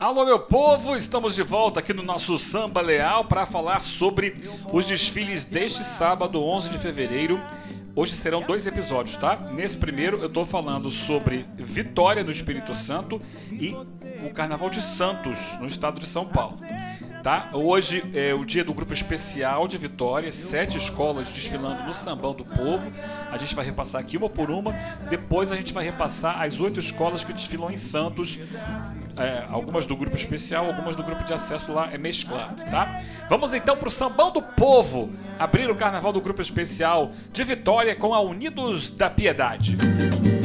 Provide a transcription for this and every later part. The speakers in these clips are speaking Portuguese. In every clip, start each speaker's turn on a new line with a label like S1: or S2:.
S1: Alô, meu povo! Estamos de volta aqui no nosso Samba Leal para falar sobre os desfiles deste sábado, 11 de fevereiro. Hoje serão dois episódios, tá? Nesse primeiro eu tô falando sobre Vitória no Espírito Santo e o Carnaval de Santos, no estado de São Paulo tá? Hoje é o dia do grupo especial de Vitória, sete escolas desfilando no Sambão do Povo. A gente vai repassar aqui uma por uma. Depois a gente vai repassar as oito escolas que desfilam em Santos. É, algumas do grupo especial, algumas do grupo de acesso lá é mesclado, tá? Vamos então para o Sambão do Povo, abrir o carnaval do grupo especial de Vitória com a Unidos da Piedade.
S2: Agora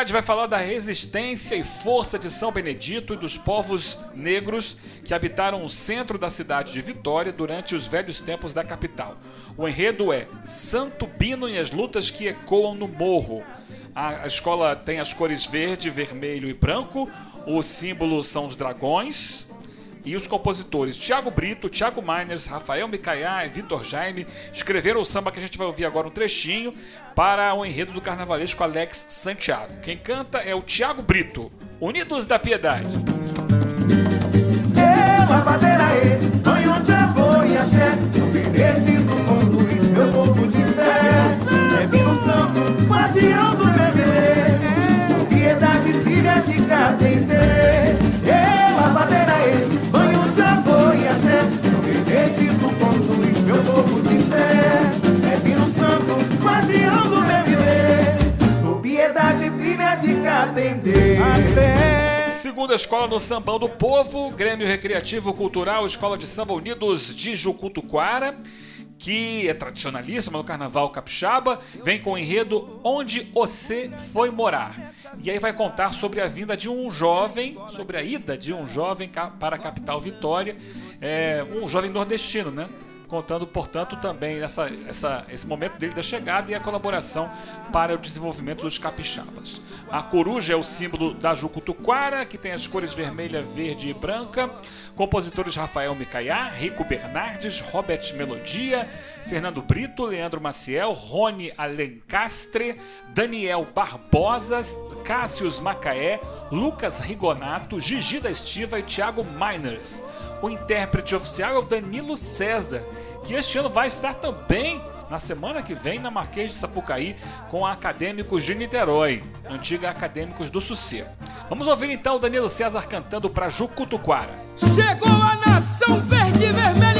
S1: Piedade vai falar da resistência e força de São Benedito e dos povos negros que habitaram o centro da cidade de Vitória durante os velhos tempos da capital. O enredo é Santo Bino e as lutas que ecoam no morro. A a escola tem as cores verde, vermelho e branco. O símbolo são os dragões. E os compositores Tiago Brito, Tiago Miners, Rafael Micaiá e Vitor Jaime escreveram o samba que a gente vai ouvir agora um trechinho para o enredo do carnavalesco Alex Santiago. Quem canta é o Tiago Brito, Unidos da Piedade.
S3: Eu, axé meu povo de fé É santo, guardião do
S1: Segunda escola no Sambão do Povo, Grêmio Recreativo Cultural, Escola de Samba Unidos de Jucutuquara, que é tradicionalíssima no Carnaval Capixaba, vem com o enredo Onde Você Foi Morar. E aí vai contar sobre a vinda de um jovem, sobre a ida de um jovem para a capital Vitória, é, um jovem nordestino, né? Contando, portanto, também essa, essa, esse momento dele da chegada e a colaboração para o desenvolvimento dos capixabas. A coruja é o símbolo da Jucutuquara, que tem as cores vermelha, verde e branca. Compositores Rafael Micaiá, Rico Bernardes, Robert Melodia, Fernando Brito, Leandro Maciel, Rony Alencastre, Daniel Barbosa, Cássius Macaé, Lucas Rigonato, Gigi da Estiva e Thiago Miners. O intérprete oficial é o Danilo César, que este ano vai estar também na semana que vem na Marquês de Sapucaí com Acadêmicos de Niterói, antiga Acadêmicos do Sossego. Vamos ouvir então o Danilo César cantando para Jucutuquara.
S2: Chegou a nação verde, vermelha e branca.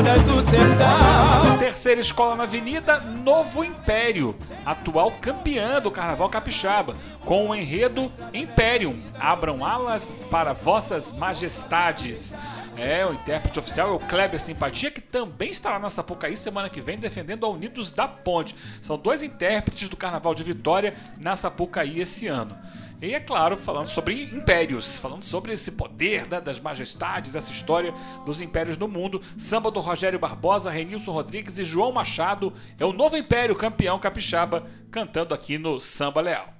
S3: Lá das bandas do sertão
S1: Terceira escola na Avenida, Novo Império, atual campeã do Carnaval Capixaba, com o enredo Imperium. Abram alas para vossas majestades. É, o intérprete oficial é o Kleber Simpatia, que também estará na Sapucaí semana que vem defendendo a Unidos da Ponte. São dois intérpretes do Carnaval de Vitória na Sapucaí esse ano. E é claro, falando sobre impérios, falando sobre esse poder né, das majestades, essa história dos impérios no mundo. Samba do Rogério Barbosa, Renilson Rodrigues e João Machado é o novo império campeão capixaba, cantando aqui no Samba Leal.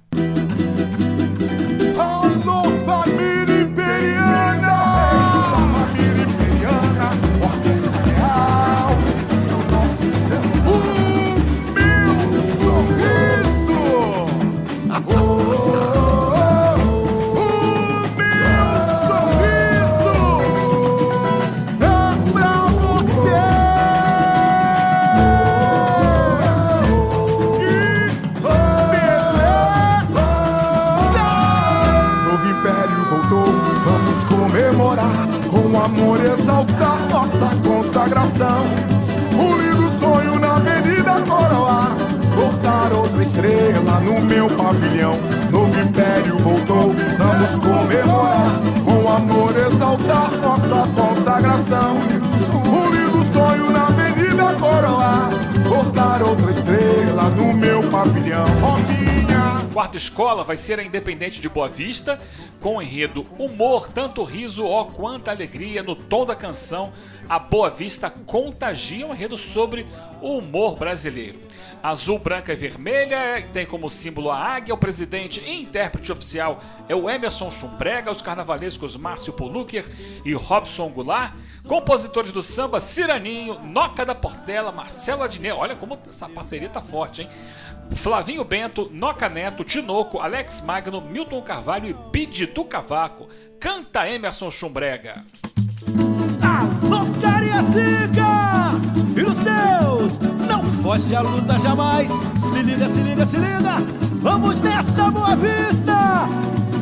S4: coração. Um lindo sonho na Avenida Coroá. Cortar outra estrela
S5: no meu pavilhão. Novo império voltou, vamos comemorar. Com amor exaltar nossa consagração. Um lindo sonho na Avenida Coroá. Cortar outra estrela no meu pavilhão. Oh,
S1: Quarta escola vai ser a Independente de Boa Vista, com o enredo Humor, tanto riso, ó quanta alegria, no tom da canção. A Boa Vista contagia um enredo sobre o humor brasileiro. Azul, branca e vermelha tem como símbolo a águia, o presidente e intérprete oficial é o Emerson Chumbrega, os carnavalescos Márcio Polucker e Robson Goulart, compositores do samba Ciraninho, Noca da Portela, Marcelo Adnet, olha como essa parceria tá forte, hein? Flavinho Bento, Noca Neto, Tinoco, Alex Magno, Milton Carvalho e Bide do Cavaco. Canta Emerson Chumbrega.
S6: Alô, Cariacica! Filhos teus, não foge a luta jamais. Se liga, se liga, se liga. Vamos nesta Boa Vista.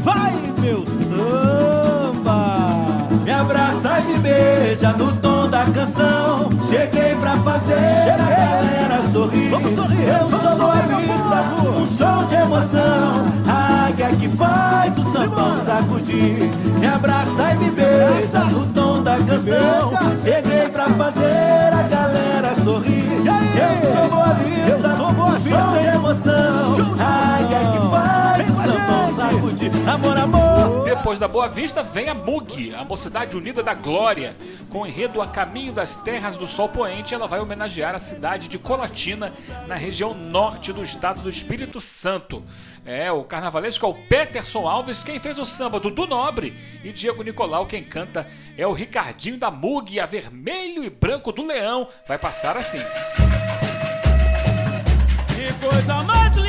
S6: Vai, meu samba. Me abraça e me beija no tom canção. Cheguei pra fazer a galera sorrir.
S7: Vamos sorrir,
S6: Eu
S7: vamos
S6: sou
S7: povo.
S6: um show de emoção. A águia que faz o sambão sacudir. Me abraça e me beija no tom da canção. Cheguei pra fazer a galera sorrir. Eu sou Boa um show de emoção.
S7: De
S6: A águia que faz
S7: Vem
S6: o sambão sacudir. Amor, amor.
S1: Depois da Boa Vista vem a MUG, a Mocidade Unida da Glória. Com o enredo A Caminho das Terras do Sol Poente, ela vai homenagear a cidade de Colatina, na região norte do estado do Espírito Santo. É, o carnavalesco é o Peterson Alves, quem fez o samba, Dudu Nobre. E Diego Nicolau, quem canta é o Ricardinho da MUG, a Vermelho e Branco do Leão. Vai passar assim.
S6: Que coisa mais linda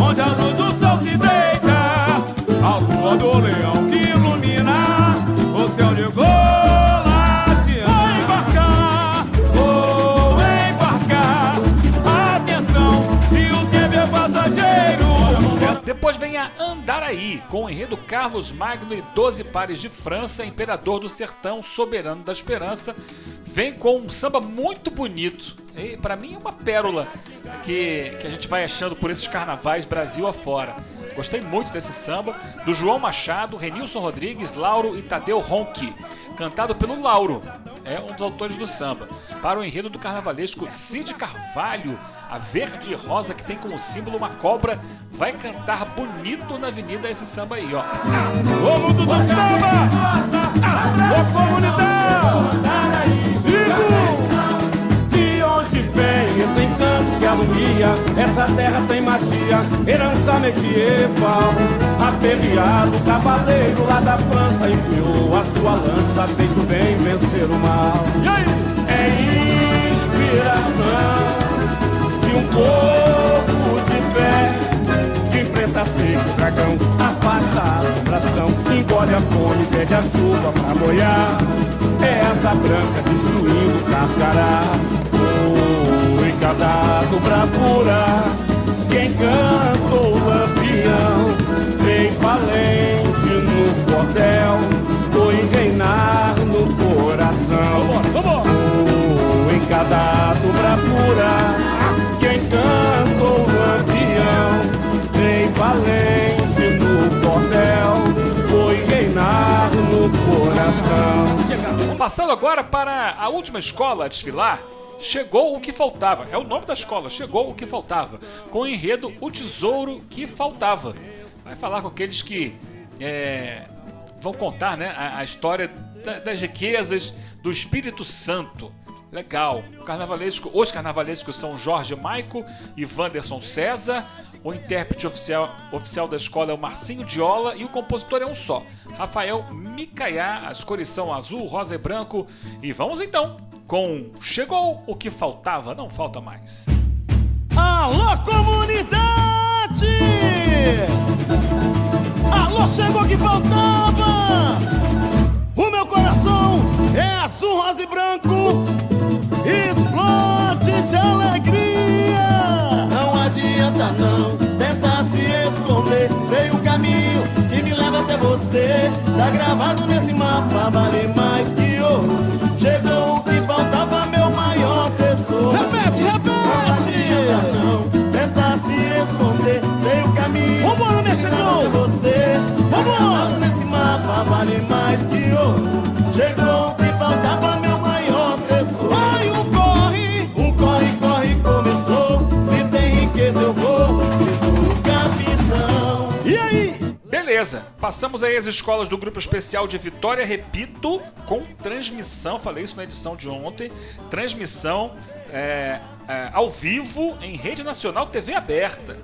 S6: Onde a luz do sol se deita. A lua do leão que ilumina. O céu de Golatina. Vou embarcar, vou embarcar. Atenção, que o tempo é passageiro.
S1: Depois vem a Andaraí, com o enredo Carlos Magno e 12 pares de França, Imperador do Sertão, Soberano da Esperança. Vem com um samba muito bonito. E para mim é uma pérola que, que a gente vai achando por esses carnavais Brasil afora. Gostei muito desse samba, do João Machado, Renilson Rodrigues, Lauro e Tadeu Ronchi, cantado pelo Lauro, é um dos autores do samba, para o enredo do carnavalesco Cid Carvalho, a verde e rosa que tem como símbolo uma cobra, vai cantar bonito na avenida esse samba aí, ó.
S6: O mundo do samba! Ô comunidade! Sigo! De onde vem esse encanto que alumia? Essa terra tem herança medieval. Aperreado, cavaleiro lá da França empunhou a sua lança, fez o bem vencer o mal. É inspiração de um povo de fé enfrenta seco o dragão, afasta a assombração, engole a fome, pede a chuva pra molhar. É asa branca destruindo o carcará. Foi cadado bravura, quem canta o lampião, veio valente no cordel, foi reinar no coração. O encadado bravura, quem canta o lampião, Rei valente no cordel, foi reinar no coração.
S1: Passando agora para a última escola a desfilar, Chegou o que faltava. É o nome da escola, Chegou o que faltava. Com o enredo O Tesouro que Faltava. Vai falar com aqueles que é, vão contar né, a, a história da- das riquezas do Espírito Santo. Legal. Carnavalesco, os carnavalescos são Jorge Maico e Wanderson César. O intérprete oficial, oficial da escola é o Marcinho Diola e o compositor é um só, Rafael Micaiá. As cores são azul, rosa e branco. E vamos então com Chegou o que faltava, não falta mais.
S8: Alô, comunidade! Alô, chegou que faltava! O meu coração é azul, rosa e branco. Explode de alegria! Não adianta não tentar se esconder. Sei o caminho que me leva até você. Tá gravado nesse mapa,
S1: passamos aí as escolas do Grupo Especial de Vitória, repito, com transmissão, falei isso na edição de ontem, transmissão é, é, ao vivo em rede nacional TV aberta.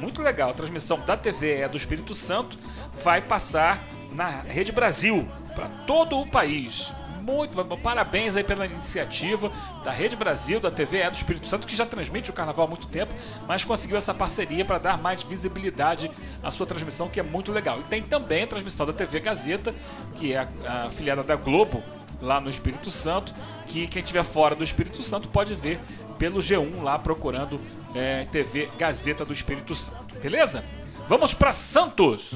S1: Muito legal, a transmissão da TV é do Espírito Santo, vai passar na Rede Brasil, para todo o país. Muito parabéns aí pela iniciativa da Rede Brasil, da TV é do Espírito Santo, que já transmite o carnaval há muito tempo, mas conseguiu essa parceria para dar mais visibilidade à sua transmissão, que é muito legal. E tem também a transmissão da TV Gazeta, que é a, afiliada da Globo, lá no Espírito Santo, que quem estiver fora do Espírito Santo pode ver pelo G1 lá procurando é, TV Gazeta do Espírito Santo. Beleza? Vamos para Santos!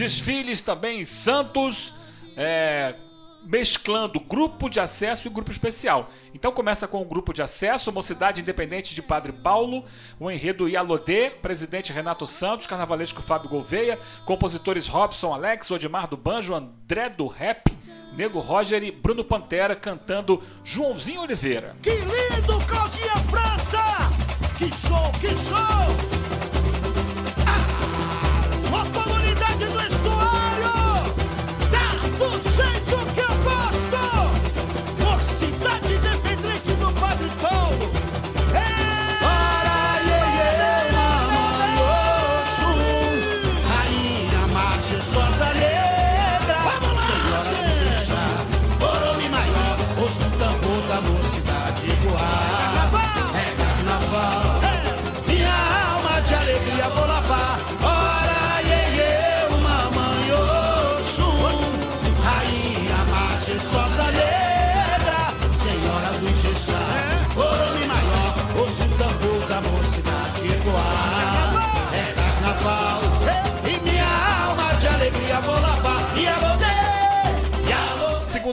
S1: Desfiles também em Santos, é, mesclando grupo de acesso e grupo especial. Então começa com o grupo de acesso, Mocidade Independente de Padre Paulo, o enredo Ialodê, presidente Renato Santos, carnavalesco Fábio Gouveia, compositores Robson Alex, Odimar do Banjo, André do Rap, Nego Roger e Bruno Pantera cantando Joãozinho Oliveira.
S8: Que lindo, Claudinha França! Que show, que show!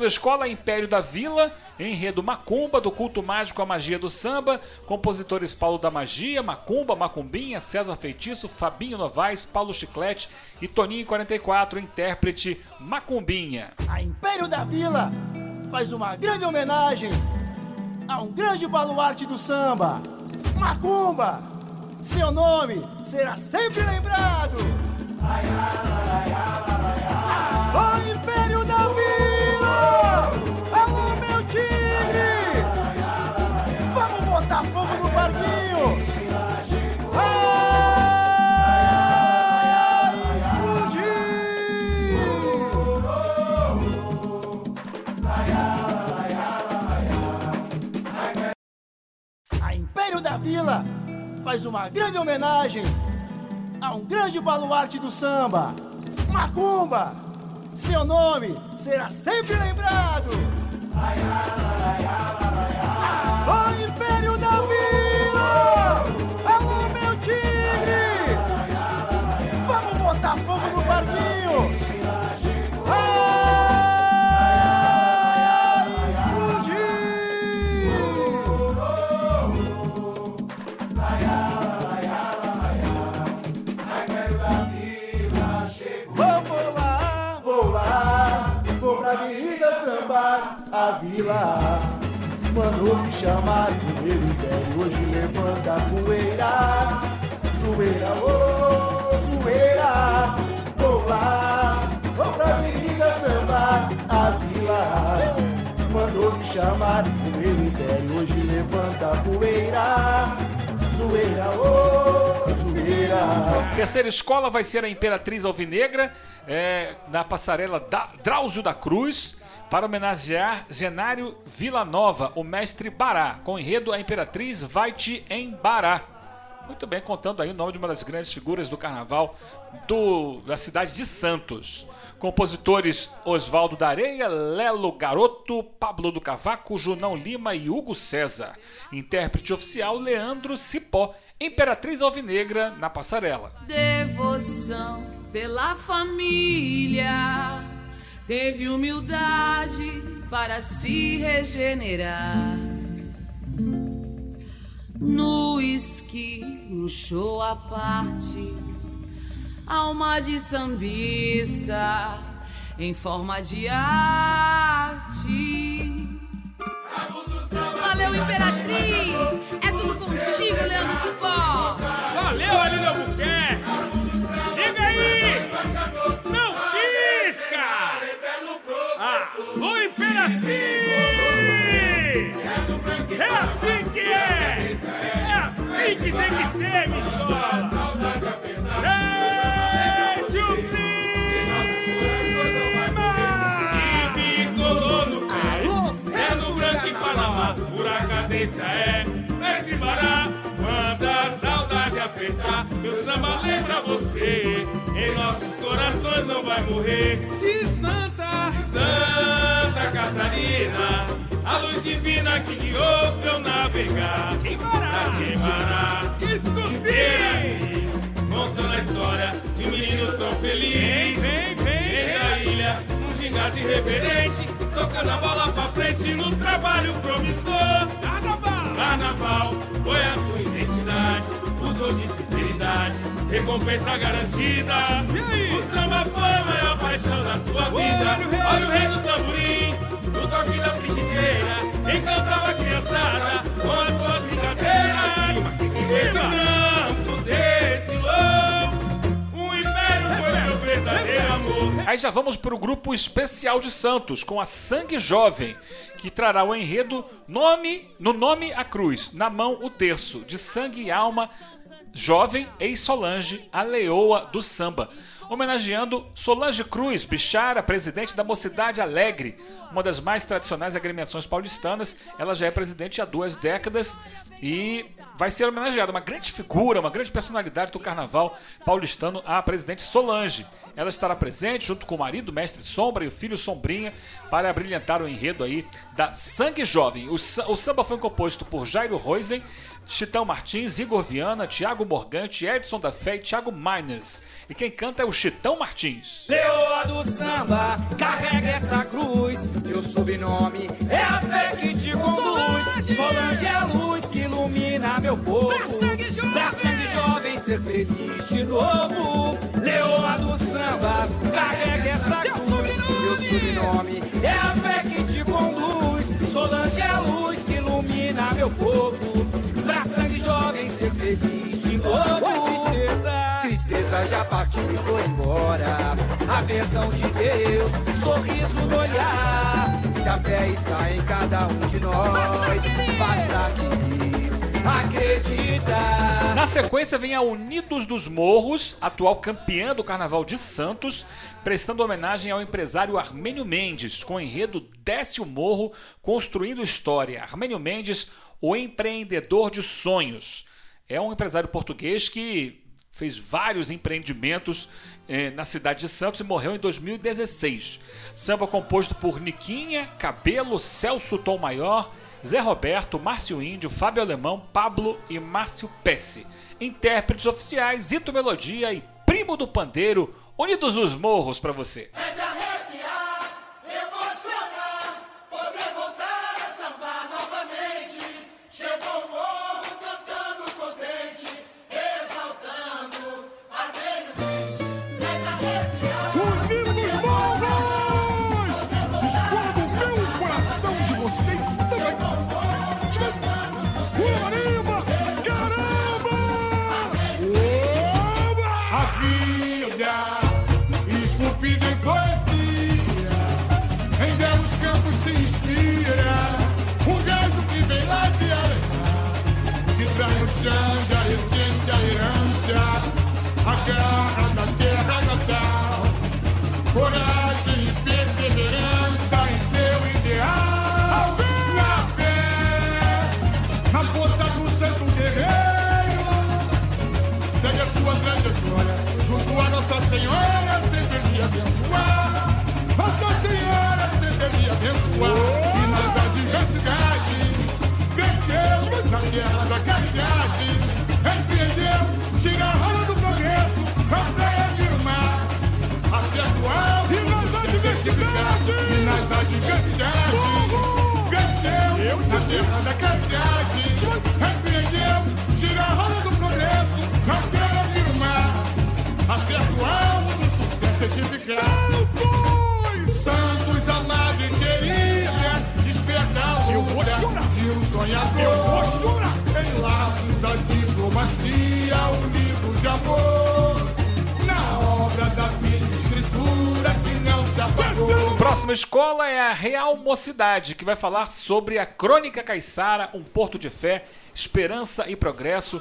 S1: Escola, Império da Vila, enredo Macumba, do culto mágico à magia do samba, compositores Paulo da Magia, Macumba, Macumbinha, César Feitiço, Fabinho Novaes, Paulo Chiclete e Toninho 44, intérprete Macumbinha.
S8: A Império da Vila faz uma grande homenagem a um grande baluarte do samba, Macumba. Seu nome será sempre lembrado. O Império da Vila! Alô, meu tigre! Vamos botar fogo no barquinho! Vai explodir! A Império da Vila faz uma grande homenagem a um grande baluarte do samba, Macumba. Seu nome será sempre lembrado. O a vila. Mandou me chamar primeiro império, hoje levanta a poeira. Zoeira, ô, zoeira. Vou lá, vou pra Avenida Sambar, a vila. Mandou me chamar primeiro império, hoje levanta a poeira. Zoeira, ô, zoeira.
S1: Terceira escola vai ser a Imperatriz Alvinegra, é, na passarela da Drauzio da Cruz, para homenagear Genário Villanova, o mestre Bará, com o enredo A Imperatriz vai te embará. Muito bem, contando aí o nome de uma das grandes figuras do carnaval do, da cidade de Santos. Compositores Oswaldo da Areia, Lelo Garoto, Pablo do Cavaco, Junão Lima e Hugo César. Intérprete oficial Leandro Cipó, Imperatriz Alvinegra na passarela.
S9: Devoção pela família, teve humildade para se regenerar. No esqui, luxou a parte, alma de sambista em forma de arte.
S10: Valeu, Imperatriz! É tudo contigo, Leandro Cipó!
S11: Valeu, Aline Alô, Imperatriz! É assim que é! É assim que tem que ser, minha escola! O cadência é Mestre Bará, manda a saudade apertar Meu samba lembra você Em nossos corações não vai morrer De Santa, de Santa Catarina A luz divina que guiou seu navegar. Timbará, Isto sim! Contando a história de um menino tão feliz. Vem, vem, vem da ilha, um gingado irreverente Tocando a bola pra frente no trabalho promissor. Carnaval, carnaval foi a sua identidade Usou de sinceridade, recompensa garantida. O samba foi a maior paixão sua vida. Olha o rei do tamborim, no toque da frigideira Encantava a criançada com as suas brincadeiras. Imaginando desse louco O império foi meu verdadeiro amor.
S1: Aí já vamos para o grupo especial de Santos, com a Sangue Jovem, que trará o enredo nome no nome a cruz, na mão o terço, de sangue e alma, jovem ex-Solange, a leoa do samba. Homenageando Solange Cruz, bichara, presidente da Mocidade Alegre, uma das mais tradicionais agremiações paulistanas. Ela já é presidente há duas décadas e vai ser homenageada. Uma grande figura, uma grande personalidade do carnaval paulistano, a presidente Solange. Ela estará presente junto com o marido, mestre Sombra, e o filho Sombrinha, para brilhantar o enredo aí da Sangue Jovem. O, o samba foi composto por Jairo Roisen, Chitão Martins, Igor Viana, Thiago Morgante, Edson da Fé e Thiago Miners. E quem canta é o Chitão Martins.
S12: Leoa do samba, carrega essa cruz. Teu sobrenome é a fé que te conduz. Solange é a luz que ilumina meu povo. Pra sangue jovem ser feliz de novo. Leoa do samba, carrega essa cruz. Teu sobrenome é a fé que te conduz. Solange é a luz que meu povo. Pra sangue jovem ser feliz de novo. Tristeza, tristeza já partiu e foi embora. A bênção de Deus, sorriso no olhar. Se a fé está em cada um de nós, basta querer acreditar.
S1: Na sequência vem a Unidos dos Morros, atual campeã do Carnaval de Santos, prestando homenagem ao empresário Armênio Mendes, com o enredo Desce o Morro, construindo história. Armênio Mendes, o empreendedor de sonhos. É um empresário português que fez vários empreendimentos eh, na cidade de Santos e morreu em 2016. Samba composto por Niquinha, Cabelo, Celso Tom Maior, Zé Roberto, Márcio Índio, Fábio Alemão, Pablo e Márcio Pesce. Intérpretes oficiais, Ito Melodia e Primo do Pandeiro, unidos os morros pra você.
S5: É
S13: Justiça da caridade repreendeu, tira a roda do progresso, não quero abrir o mar. Acerto alvo do sucesso edificado. Santos amado e querida, despertar o olhar de um sonhador. Eu vou chorar. Em laços da diplomacia, unidos de amor. Na obra da vida escritura que não se apagou.
S1: Próxima escola é a Real Mocidade, que vai falar sobre a Crônica Caiçara, um porto de fé, esperança e progresso,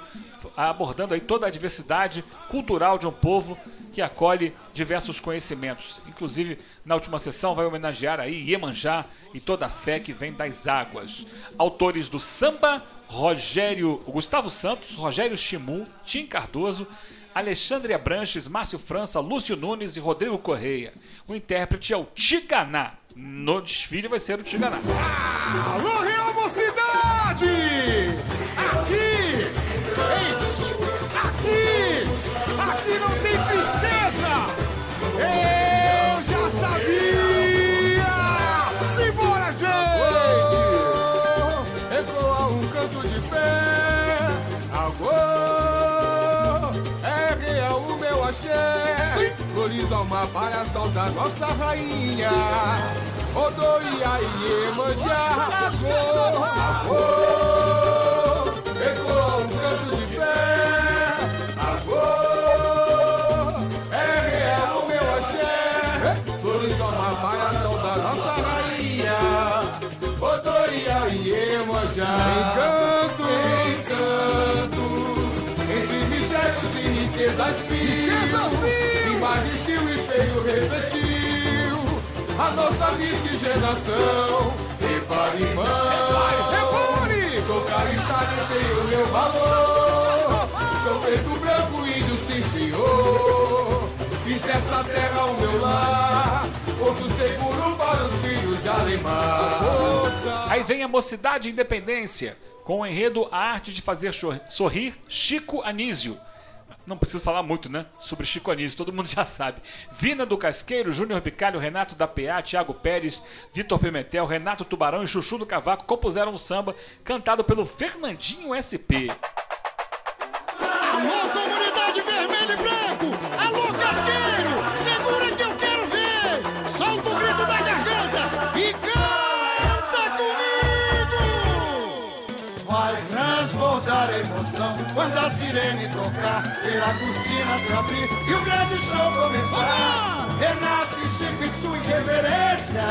S1: abordando aí toda a diversidade cultural de um povo que acolhe diversos conhecimentos. Inclusive, na última sessão vai homenagear aí Iemanjá e toda a fé que vem das águas. Autores do samba, Rogério Gustavo Santos, Rogério Chimu, Tim Cardoso, Alexandre Abranches, Márcio França, Lúcio Nunes e Rodrigo Correia. O intérprete é o Tiganá. No desfile vai ser o Tiganá.
S14: Alô, Real Mocidade! Aqui! Floriza uma para saudar nossa rainha! Odoia e Iemanjá! Nossa miscigenação! Repare, irmão! Repare! Sou caristado e tenho meu valor! Sou preto, branco, índio, sim, senhor! Fiz dessa terra o meu lar! Porto seguro para os filhos de Alemar! Força!
S1: Aí vem a Mocidade e Independência, com o enredo A Arte de Fazer Sorrir Chico Anísio. Não preciso falar muito, né? Sobre Chico Anísio, todo mundo já sabe. Vina do Casqueiro, Júnior Bicalho, Renato da PA, Thiago Pérez, Vitor Pimentel, Renato Tubarão e Chuchu do Cavaco compuseram um samba cantado pelo Fernandinho SP.
S8: Sirene tocar, ver a cortina se abrir e o grande show começar. Renasce Chico e sua irreverência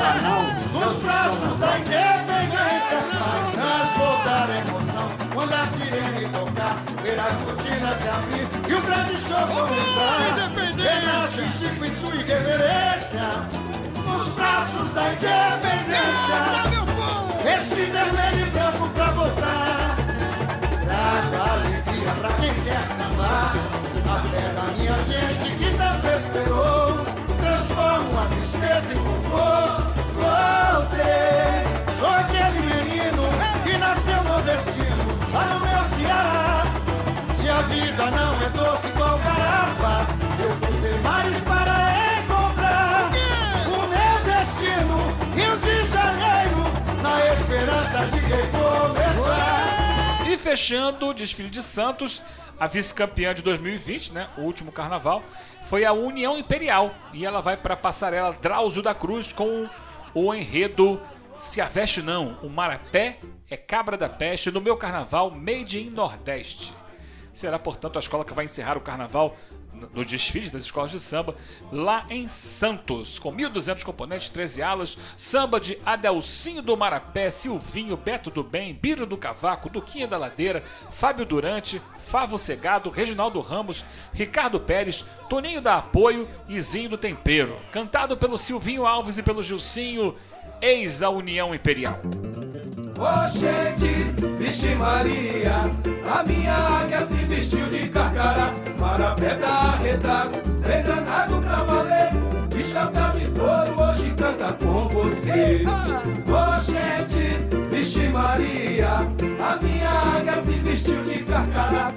S8: nos braços da independência. Vai transbordar a emoção quando a sirene tocar, ver a cortina se abrir e o grande show começar. Renasce Chico e sua irreverência nos braços da independência. Este vermelho e branco pra votar sambar A fé da minha gente que tanto esperou Transformo a tristeza em compor Voltei Sou aquele menino que nasceu nordestino Lá no meu Ceará Se a vida não é doce igual garapa Eu cruzei mares para encontrar O meu destino Rio de Janeiro Na esperança de recomeçar
S1: E fechando o desfile de Santos, a vice-campeã de 2020, né, o último carnaval, foi a União Imperial. E ela vai para a passarela Drauzio da Cruz com o enredo Se a Veste Não, o Marapé é Cabra da Peste no meu carnaval Made in Nordeste. Será, portanto, a escola que vai encerrar o carnaval no- no desfile das escolas de samba lá em Santos, com 1.200 componentes, 13 alas, samba de Adelcinho do Marapé, Silvinho, Beto do Bem, Biro do Cavaco, Duquinha da Ladeira, Fábio Durante, Favo Segado, Reginaldo Ramos, Ricardo Pérez, Toninho da Apoio e Zinho do Tempero, cantado pelo Silvinho Alves e pelo Gilcinho, ex a União Imperial.
S15: Ô gente, vixe Maria, a minha águia se vestiu de carcará, da arretado, bem danado pra valer, de chapéu de couro hoje canta com você. Ô gente, vixe Maria, a minha águia se vestiu de carcará,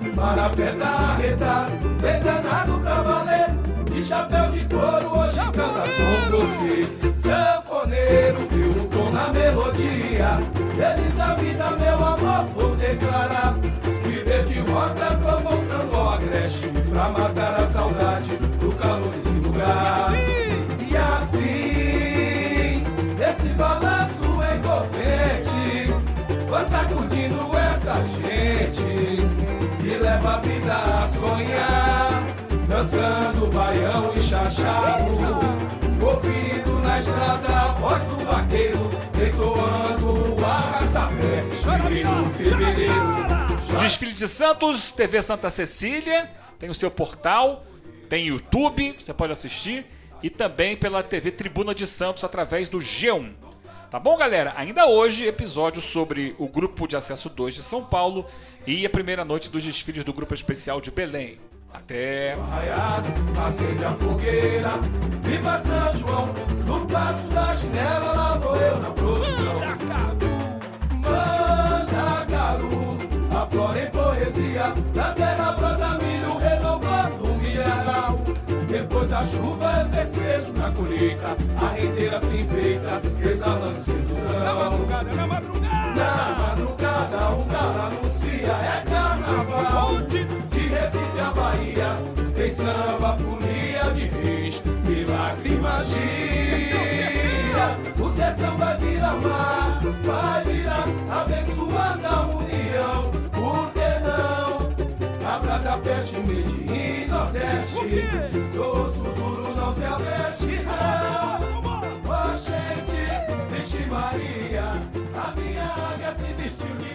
S15: da arretado, bem danado pra valer, de chapéu de couro, hoje canta com você. Sanfoneiro, deu um tom na melodia. Feliz da vida, meu amor, vou declarar. Viver de rosa, tô voltando ao agreste. Pra matar a saudade do calor desse lugar. E assim, esse balanço envolvente, vai sacudindo essa gente. E leva a vida a sonhar, dançando baião e chachado. Ouvindo na estrada a voz do vaqueiro, entoando o arrasta-pé. Fevereiro, fevereiro.
S1: Desfile de Santos, TV Santa Cecília, tem o seu portal, tem YouTube, você pode assistir, e também pela TV Tribuna de Santos através do G1. Tá bom, galera? Ainda hoje, episódio sobre o Grupo de Acesso 2 de São Paulo e a primeira noite dos desfiles do Grupo Especial de Belém. Até!
S15: Arraiado, acende a fogueira, viva São João, no passo da chinela, lá vou eu na produção. Manda garoto, a flora em poesia, na terra brota milho, renovando o mineral. Depois da chuva é festejo na colheita, a rendeira se enfeita, exalando sedução. Na madrugada, na madrugada, na madrugada, o galo anuncia, é carnaval. De a Bahia. Tem samba, folia de reis e lágrimas gira. O sertão vai virar mar, vai virar abençoada a união. Por que não? A prata peste, Medellín, Nordeste. Sou futuro não se aveste, não. Oh, gente, vixe Maria, a minha águia se vestiu de